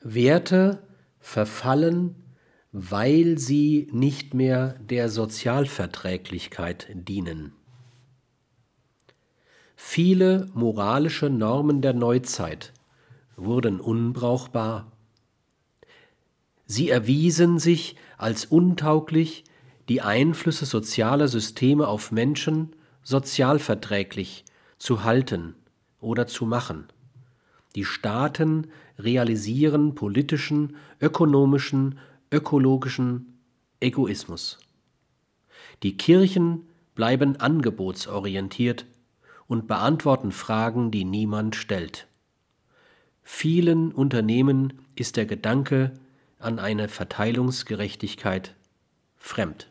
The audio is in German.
Werte verfallen, weil sie nicht mehr der Sozialverträglichkeit dienen. Viele moralische Normen der Neuzeit wurden unbrauchbar. Sie erwiesen sich als untauglich, die Einflüsse sozialer Systeme auf Menschen sozialverträglich zu halten oder zu machen. Die Staaten realisieren politischen, ökonomischen, ökologischen Egoismus. Die Kirchen bleiben angebotsorientiert und beantworten Fragen, die niemand stellt. Vielen Unternehmen ist der Gedanke an eine Verteilungsgerechtigkeit fremd.